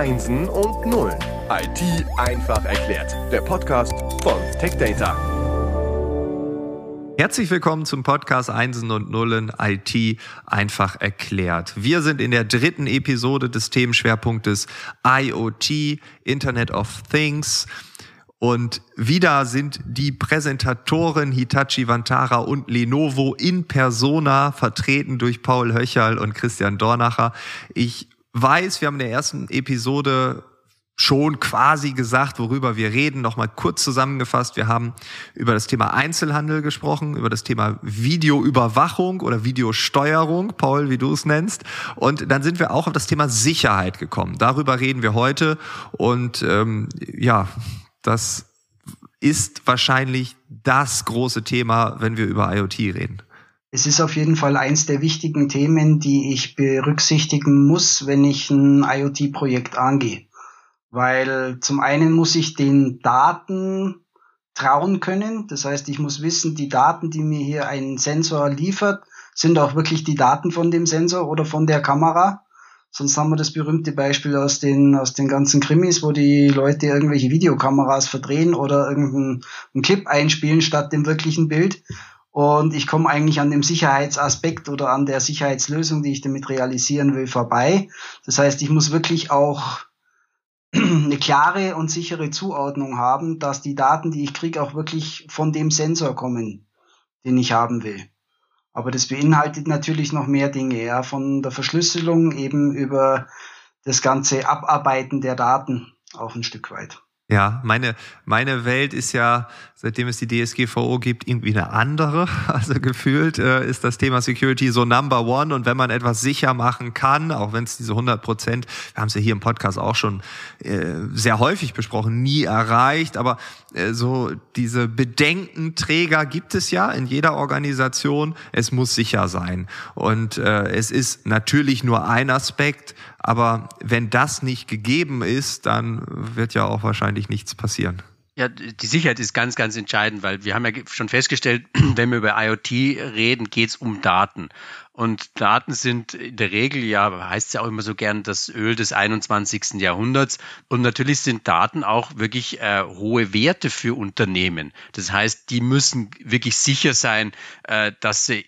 Einsen und Nullen. IT einfach erklärt. Der Podcast von TechData. Herzlich willkommen zum Podcast Einsen und Nullen IT einfach erklärt. Wir sind in der dritten Episode des Themenschwerpunktes IoT, Internet of Things. Und wieder sind die Präsentatoren Hitachi Vantara und Lenovo in persona vertreten durch Paul Höcherl und Christian Dornacher. Ich weiß, wir haben in der ersten Episode schon quasi gesagt, worüber wir reden. Nochmal kurz zusammengefasst. Wir haben über das Thema Einzelhandel gesprochen, über das Thema Videoüberwachung oder Videosteuerung, Paul, wie du es nennst. Und dann sind wir auch auf das Thema Sicherheit gekommen. Darüber reden wir heute. Und ähm, ja, das ist wahrscheinlich das große Thema, wenn wir über IoT reden. Es ist auf jeden Fall eins der wichtigen Themen, die ich berücksichtigen muss, wenn ich ein IoT-Projekt angehe. Weil zum einen muss ich den Daten trauen können. Das heißt, ich muss wissen, die Daten, die mir hier ein Sensor liefert, sind auch wirklich die Daten von dem Sensor oder von der Kamera. Sonst haben wir das berühmte Beispiel aus den, aus den ganzen Krimis, wo die Leute irgendwelche Videokameras verdrehen oder irgendeinen Clip einspielen statt dem wirklichen Bild. Und ich komme eigentlich an dem Sicherheitsaspekt oder an der Sicherheitslösung, die ich damit realisieren will, vorbei. Das heißt, ich muss wirklich auch eine klare und sichere Zuordnung haben, dass die Daten, die ich kriege, auch wirklich von dem Sensor kommen, den ich haben will. Aber das beinhaltet natürlich noch mehr Dinge, ja, von der Verschlüsselung eben über das ganze Abarbeiten der Daten auch ein Stück weit. Ja, meine, meine Welt ist ja, seitdem es die DSGVO gibt, irgendwie eine andere. Also gefühlt äh, ist das Thema Security so number one. Und wenn man etwas sicher machen kann, auch wenn es diese 100 Prozent, wir haben es ja hier im Podcast auch schon äh, sehr häufig besprochen, nie erreicht. Aber äh, so diese Bedenkenträger gibt es ja in jeder Organisation. Es muss sicher sein. Und äh, es ist natürlich nur ein Aspekt. Aber wenn das nicht gegeben ist, dann wird ja auch wahrscheinlich nichts passieren. Ja, die Sicherheit ist ganz, ganz entscheidend, weil wir haben ja schon festgestellt, wenn wir über IoT reden, geht es um Daten. Und Daten sind in der Regel, ja, heißt es ja auch immer so gern, das Öl des 21. Jahrhunderts. Und natürlich sind Daten auch wirklich äh, hohe Werte für Unternehmen. Das heißt, die müssen wirklich sicher sein, äh, dass sie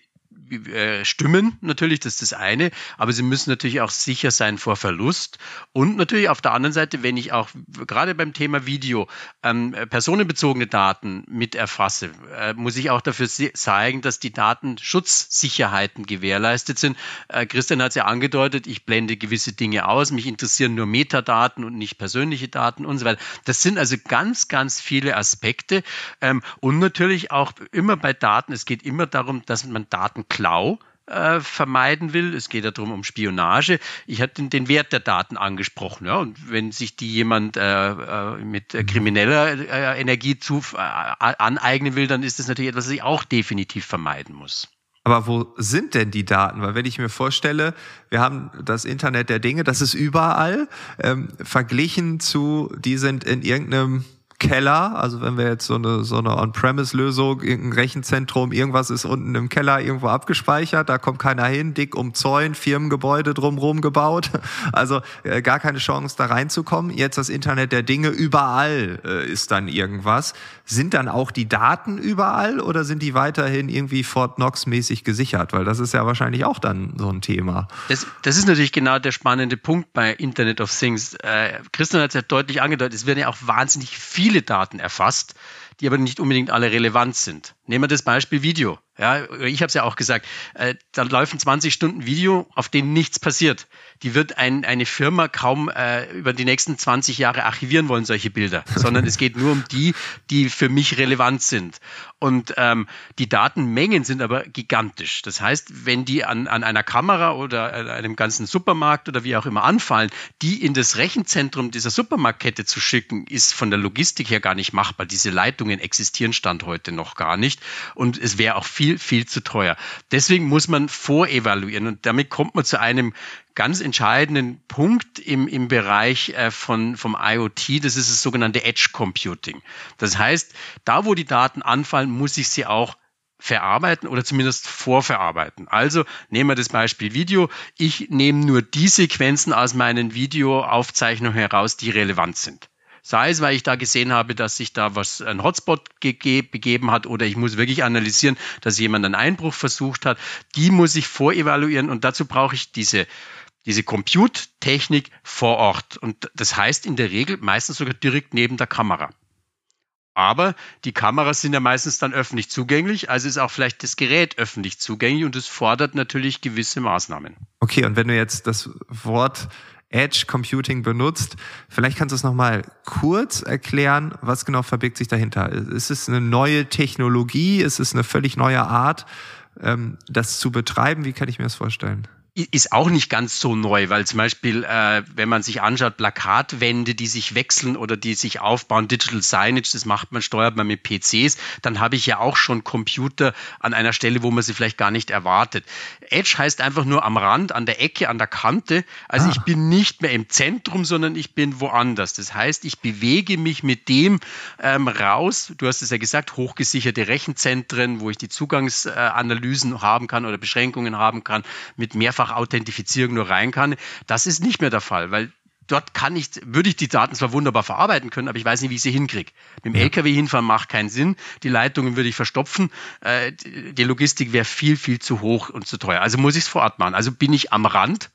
äh, stimmen, natürlich, das ist das eine, aber sie müssen natürlich auch sicher sein vor Verlust. Und natürlich auf der anderen Seite, wenn ich auch gerade beim Thema Video ähm, personenbezogene Daten mit erfasse, äh, muss ich auch dafür zeigen, dass die Datenschutzsicherheiten gewährleistet sind. Äh, Christian hat es ja angedeutet, ich blende gewisse Dinge aus, mich interessieren nur Metadaten und nicht persönliche Daten und so weiter. Das sind also ganz, ganz viele Aspekte. Ähm, und natürlich auch immer bei Daten, es geht immer darum, dass man Daten Klau äh, vermeiden will. Es geht ja darum um Spionage. Ich hatte den, Wert der Daten angesprochen. Ja, und wenn sich die jemand äh, äh mit krimineller äh, Energie zu, aneignen will, dann ist das natürlich etwas, was ich auch definitiv vermeiden muss. Aber wo sind denn die Daten? Weil wenn ich mir vorstelle, wir haben das Internet der Dinge, das ist überall, ähm, verglichen zu, die sind in irgendeinem Keller, also wenn wir jetzt so eine, so eine On-Premise-Lösung, irgendein Rechenzentrum, irgendwas ist unten im Keller irgendwo abgespeichert, da kommt keiner hin, dick umzäunt, Firmengebäude drumherum gebaut, also äh, gar keine Chance da reinzukommen. Jetzt das Internet der Dinge, überall äh, ist dann irgendwas. Sind dann auch die Daten überall oder sind die weiterhin irgendwie Fort Knox-mäßig gesichert? Weil das ist ja wahrscheinlich auch dann so ein Thema. Das, das ist natürlich genau der spannende Punkt bei Internet of Things. Äh, Christian hat es ja deutlich angedeutet, es werden ja auch wahnsinnig viele viele Daten erfasst, die aber nicht unbedingt alle relevant sind. Nehmen wir das Beispiel Video. Ja, ich habe es ja auch gesagt, äh, da laufen 20 Stunden Video, auf denen nichts passiert. Die wird ein, eine Firma kaum äh, über die nächsten 20 Jahre archivieren wollen, solche Bilder, sondern es geht nur um die, die für mich relevant sind. Und ähm, die Datenmengen sind aber gigantisch. Das heißt, wenn die an, an einer Kamera oder an einem ganzen Supermarkt oder wie auch immer anfallen, die in das Rechenzentrum dieser Supermarktkette zu schicken, ist von der Logistik her gar nicht machbar. Diese Leitungen existieren Stand heute noch gar nicht. Und es wäre auch viel viel, viel zu teuer. Deswegen muss man vorevaluieren und damit kommt man zu einem ganz entscheidenden Punkt im, im Bereich äh, von, vom IoT, das ist das sogenannte Edge Computing. Das heißt, da wo die Daten anfallen, muss ich sie auch verarbeiten oder zumindest vorverarbeiten. Also nehmen wir das Beispiel Video. Ich nehme nur die Sequenzen aus meinen Videoaufzeichnungen heraus, die relevant sind. Sei es, weil ich da gesehen habe, dass sich da was ein Hotspot begeben hat oder ich muss wirklich analysieren, dass jemand einen Einbruch versucht hat. Die muss ich vorevaluieren und dazu brauche ich diese diese Compute-Technik vor Ort. Und das heißt in der Regel meistens sogar direkt neben der Kamera. Aber die Kameras sind ja meistens dann öffentlich zugänglich, also ist auch vielleicht das Gerät öffentlich zugänglich und es fordert natürlich gewisse Maßnahmen. Okay, und wenn du jetzt das Wort Edge Computing benutzt, vielleicht kannst du es nochmal kurz erklären, was genau verbirgt sich dahinter? Ist es eine neue Technologie? Ist es eine völlig neue Art, ähm, das zu betreiben? Wie kann ich mir das vorstellen? Ist auch nicht ganz so neu, weil zum Beispiel, äh, wenn man sich anschaut, Plakatwände, die sich wechseln oder die sich aufbauen, Digital Signage, das macht man, steuert man mit PCs, dann habe ich ja auch schon Computer an einer Stelle, wo man sie vielleicht gar nicht erwartet. Edge heißt einfach nur am Rand, an der Ecke, an der Kante. Also ah. ich bin nicht mehr im Zentrum, sondern ich bin woanders. Das heißt, ich bewege mich mit dem ähm, raus. Du hast es ja gesagt, hochgesicherte Rechenzentren, wo ich die Zugangsanalysen haben kann oder Beschränkungen haben kann, mit mehrfach Mehrfach-Authentifizierung nur rein kann. Das ist nicht mehr der Fall, weil dort kann ich, würde ich die Daten zwar wunderbar verarbeiten können, aber ich weiß nicht, wie ich sie hinkriege. Mit dem ja. LKW hinfahren macht keinen Sinn. Die Leitungen würde ich verstopfen. Äh, die Logistik wäre viel, viel zu hoch und zu teuer. Also muss ich es vor Ort machen. Also bin ich am Rand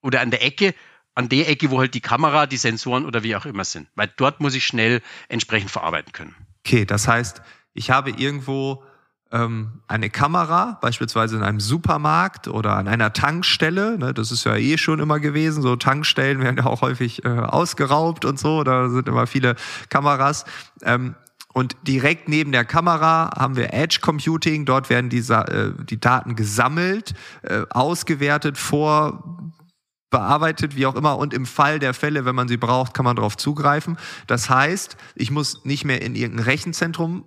oder an der Ecke, an der Ecke, wo halt die Kamera, die Sensoren oder wie auch immer sind. Weil dort muss ich schnell entsprechend verarbeiten können. Okay, das heißt, ich habe irgendwo ähm, eine Kamera, beispielsweise in einem Supermarkt oder an einer Tankstelle, ne, das ist ja eh schon immer gewesen, so Tankstellen werden ja auch häufig äh, ausgeraubt und so, da sind immer viele Kameras. Ähm, und direkt neben der Kamera haben wir Edge Computing, dort werden die, äh, die Daten gesammelt, äh, ausgewertet, vor bearbeitet, wie auch immer. Und im Fall der Fälle, wenn man sie braucht, kann man darauf zugreifen. Das heißt, ich muss nicht mehr in irgendein Rechenzentrum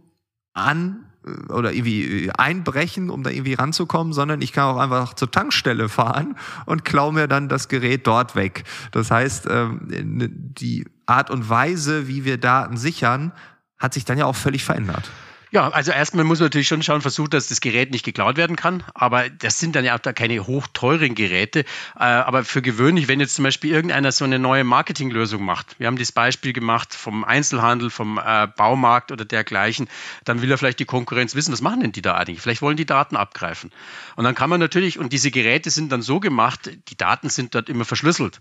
an oder irgendwie äh, einbrechen, um da irgendwie ranzukommen, sondern ich kann auch einfach zur Tankstelle fahren und klaue mir dann das Gerät dort weg. Das heißt, ähm, die Art und Weise, wie wir Daten sichern, hat sich dann ja auch völlig verändert. Ja, also erstmal muss man natürlich schon schauen, versuchen, dass das Gerät nicht geklaut werden kann. Aber das sind dann ja auch da keine hochteuren Geräte. Äh, aber für gewöhnlich, wenn jetzt zum Beispiel irgendeiner so eine neue Marketinglösung macht, wir haben das Beispiel gemacht vom Einzelhandel, vom äh, Baumarkt oder dergleichen, dann will er vielleicht die Konkurrenz wissen, was machen denn die da eigentlich? Vielleicht wollen die Daten abgreifen. Und dann kann man natürlich, und diese Geräte sind dann so gemacht, die Daten sind dort immer verschlüsselt.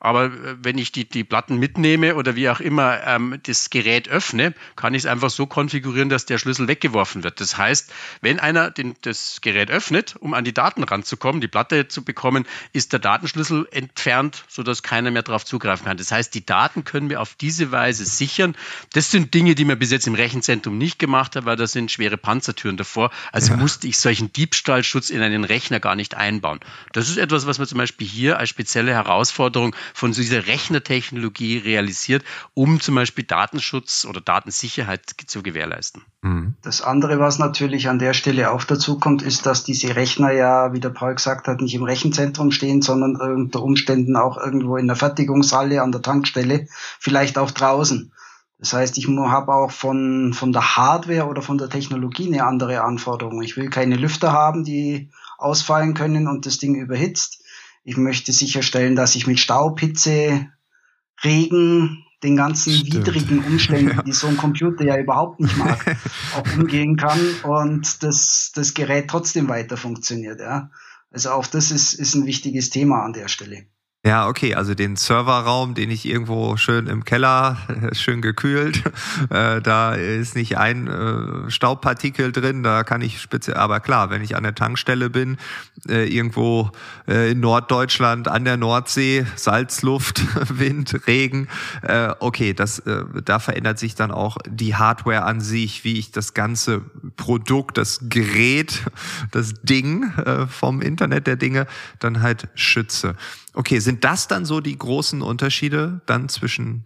Aber äh, wenn ich die, die Platten mitnehme oder wie auch immer ähm, das Gerät öffne, kann ich es einfach so konfigurieren, dass der Schlüssel weggeworfen wird. Das heißt, wenn einer den, das Gerät öffnet, um an die Daten ranzukommen, die Platte zu bekommen, ist der Datenschlüssel entfernt, sodass keiner mehr darauf zugreifen kann. Das heißt, die Daten können wir auf diese Weise sichern. Das sind Dinge, die man bis jetzt im Rechenzentrum nicht gemacht hat, weil da sind schwere Panzertüren davor. Also ja. musste ich solchen Diebstahlschutz in einen Rechner gar nicht einbauen. Das ist etwas, was man zum Beispiel hier als spezielle Herausforderung von dieser Rechnertechnologie realisiert, um zum Beispiel Datenschutz oder Datensicherheit zu gewährleisten. Mhm. Das andere, was natürlich an der Stelle auch dazu kommt, ist, dass diese Rechner ja, wie der Paul gesagt hat, nicht im Rechenzentrum stehen, sondern unter Umständen auch irgendwo in der Fertigungshalle, an der Tankstelle, vielleicht auch draußen. Das heißt, ich habe auch von, von der Hardware oder von der Technologie eine andere Anforderung. Ich will keine Lüfter haben, die ausfallen können und das Ding überhitzt. Ich möchte sicherstellen, dass ich mit Staub, Hitze, Regen, den ganzen Stimmt. widrigen Umständen, ja. die so ein Computer ja überhaupt nicht mag, auch umgehen kann und das, das Gerät trotzdem weiter funktioniert. Ja. Also auch das ist, ist ein wichtiges Thema an der Stelle. Ja, okay, also den Serverraum, den ich irgendwo schön im Keller, schön gekühlt, äh, da ist nicht ein äh, Staubpartikel drin, da kann ich speziell, aber klar, wenn ich an der Tankstelle bin, äh, irgendwo äh, in Norddeutschland, an der Nordsee, Salzluft, Wind, Regen, äh, okay, das, äh, da verändert sich dann auch die Hardware an sich, wie ich das ganze Produkt, das Gerät, das Ding vom Internet der Dinge dann halt schütze. Okay, sind das dann so die großen Unterschiede dann zwischen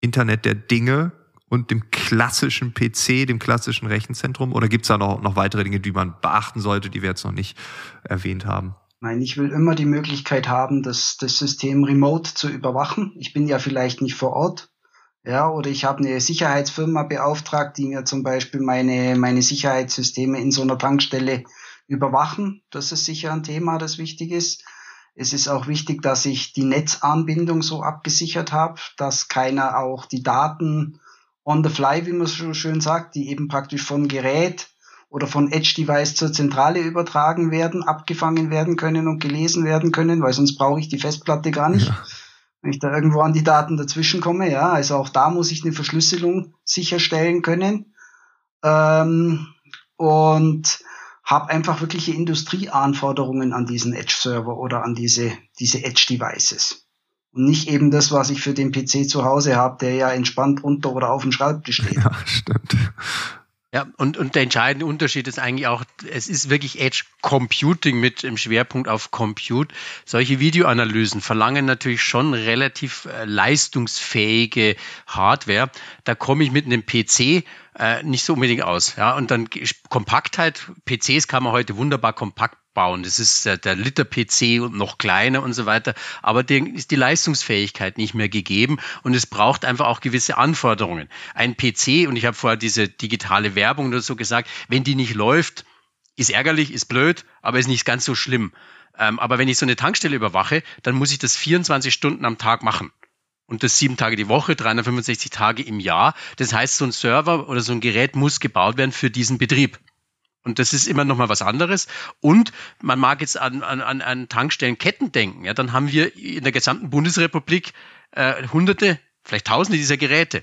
Internet der Dinge und dem klassischen PC, dem klassischen Rechenzentrum? Oder gibt es da noch, noch weitere Dinge, die man beachten sollte, die wir jetzt noch nicht erwähnt haben? Nein, ich will immer die Möglichkeit haben, das, das System remote zu überwachen. Ich bin ja vielleicht nicht vor Ort. Ja, oder ich habe eine Sicherheitsfirma beauftragt, die mir zum Beispiel meine, meine Sicherheitssysteme in so einer Tankstelle überwachen. Das ist sicher ein Thema, das wichtig ist. Es ist auch wichtig, dass ich die Netzanbindung so abgesichert habe, dass keiner auch die Daten on the fly, wie man so schön sagt, die eben praktisch von Gerät oder von Edge-Device zur Zentrale übertragen werden, abgefangen werden können und gelesen werden können, weil sonst brauche ich die Festplatte gar nicht. Ja wenn ich da irgendwo an die Daten dazwischen komme, ja, also auch da muss ich eine Verschlüsselung sicherstellen können ähm, und habe einfach wirkliche Industrieanforderungen an diesen Edge-Server oder an diese, diese Edge-Devices. Und nicht eben das, was ich für den PC zu Hause habe, der ja entspannt unter oder auf dem Schreibtisch steht. Ja, stimmt. Ja, und, und der entscheidende Unterschied ist eigentlich auch, es ist wirklich Edge Computing mit dem Schwerpunkt auf Compute. Solche Videoanalysen verlangen natürlich schon relativ äh, leistungsfähige Hardware. Da komme ich mit einem PC äh, nicht so unbedingt aus. Ja, und dann Kompaktheit, PCs kann man heute wunderbar kompakt bauen. Das ist der, der Liter-PC und noch kleiner und so weiter. Aber dem ist die Leistungsfähigkeit nicht mehr gegeben und es braucht einfach auch gewisse Anforderungen. Ein PC, und ich habe vorher diese digitale Werbung oder so gesagt, wenn die nicht läuft, ist ärgerlich, ist blöd, aber ist nicht ganz so schlimm. Ähm, aber wenn ich so eine Tankstelle überwache, dann muss ich das 24 Stunden am Tag machen. Und das sieben Tage die Woche, 365 Tage im Jahr. Das heißt, so ein Server oder so ein Gerät muss gebaut werden für diesen Betrieb. Und das ist immer noch mal was anderes. Und man mag jetzt an, an, an Tankstellenketten denken. Ja, dann haben wir in der gesamten Bundesrepublik äh, Hunderte, vielleicht Tausende dieser Geräte.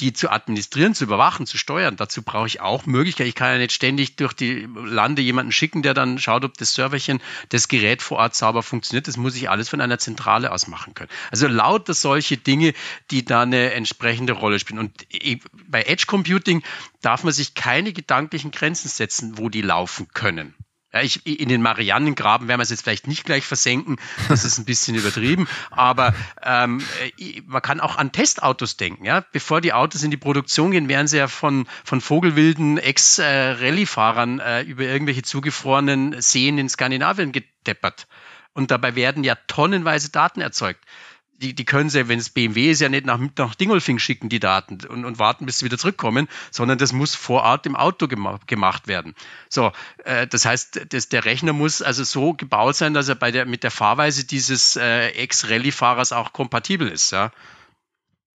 Die zu administrieren, zu überwachen, zu steuern, dazu brauche ich auch Möglichkeiten. Ich kann ja nicht ständig durch die Lande jemanden schicken, der dann schaut, ob das Serverchen, das Gerät vor Ort sauber funktioniert. Das muss ich alles von einer Zentrale aus machen können. Also lauter solche Dinge, die da eine entsprechende Rolle spielen. Und bei Edge Computing darf man sich keine gedanklichen Grenzen setzen, wo die laufen können. Ja, ich, in den Marianengraben werden wir es jetzt vielleicht nicht gleich versenken, das ist ein bisschen übertrieben, aber ähm, man kann auch an Testautos denken. Ja? Bevor die Autos in die Produktion gehen, werden sie ja von, von vogelwilden Ex-Rallye-Fahrern äh, über irgendwelche zugefrorenen Seen in Skandinavien gedeppert. Und dabei werden ja tonnenweise Daten erzeugt die, die können sie, wenn es BMW ist, ja nicht nach, nach Dingolfing schicken, die Daten, und, und warten, bis sie wieder zurückkommen, sondern das muss vor Ort im Auto gema gemacht werden. So, äh, das heißt, das, der Rechner muss also so gebaut sein, dass er bei der, mit der Fahrweise dieses äh, Ex-Rallye-Fahrers auch kompatibel ist. Ja?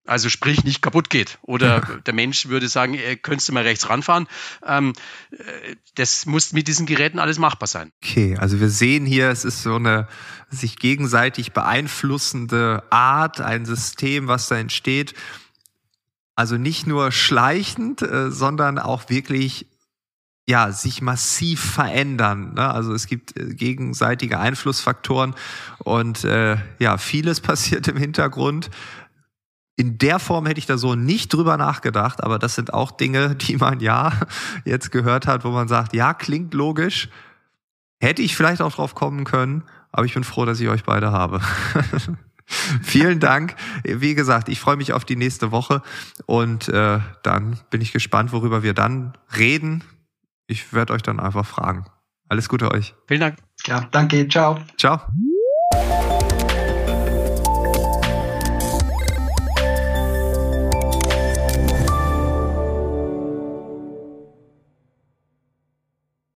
Also sprich nicht kaputt geht. Oder der Mensch würde sagen, äh, könntest du mal rechts ranfahren. Ähm, äh, das muss mit diesen Geräten alles machbar sein. Okay, also wir sehen hier, es ist so eine sich gegenseitig beeinflussende Art, ein System, was da entsteht. Also nicht nur schleichend, äh, sondern auch wirklich ja, sich massiv verändern. Ne? Also es gibt äh, gegenseitige Einflussfaktoren und äh, ja, vieles passiert im Hintergrund in der Form hätte ich da so nicht drüber nachgedacht, aber das sind auch Dinge, die man ja jetzt gehört hat, wo man sagt, ja, klingt logisch. Hätte ich vielleicht auch drauf kommen können, aber ich bin froh, dass ich euch beide habe. Vielen Dank. Wie gesagt, ich freue mich auf die nächste Woche und äh, dann bin ich gespannt, worüber wir dann reden. Ich werde euch dann einfach fragen. Alles Gute euch. Vielen Dank. Ja, danke. Ciao. Ciao.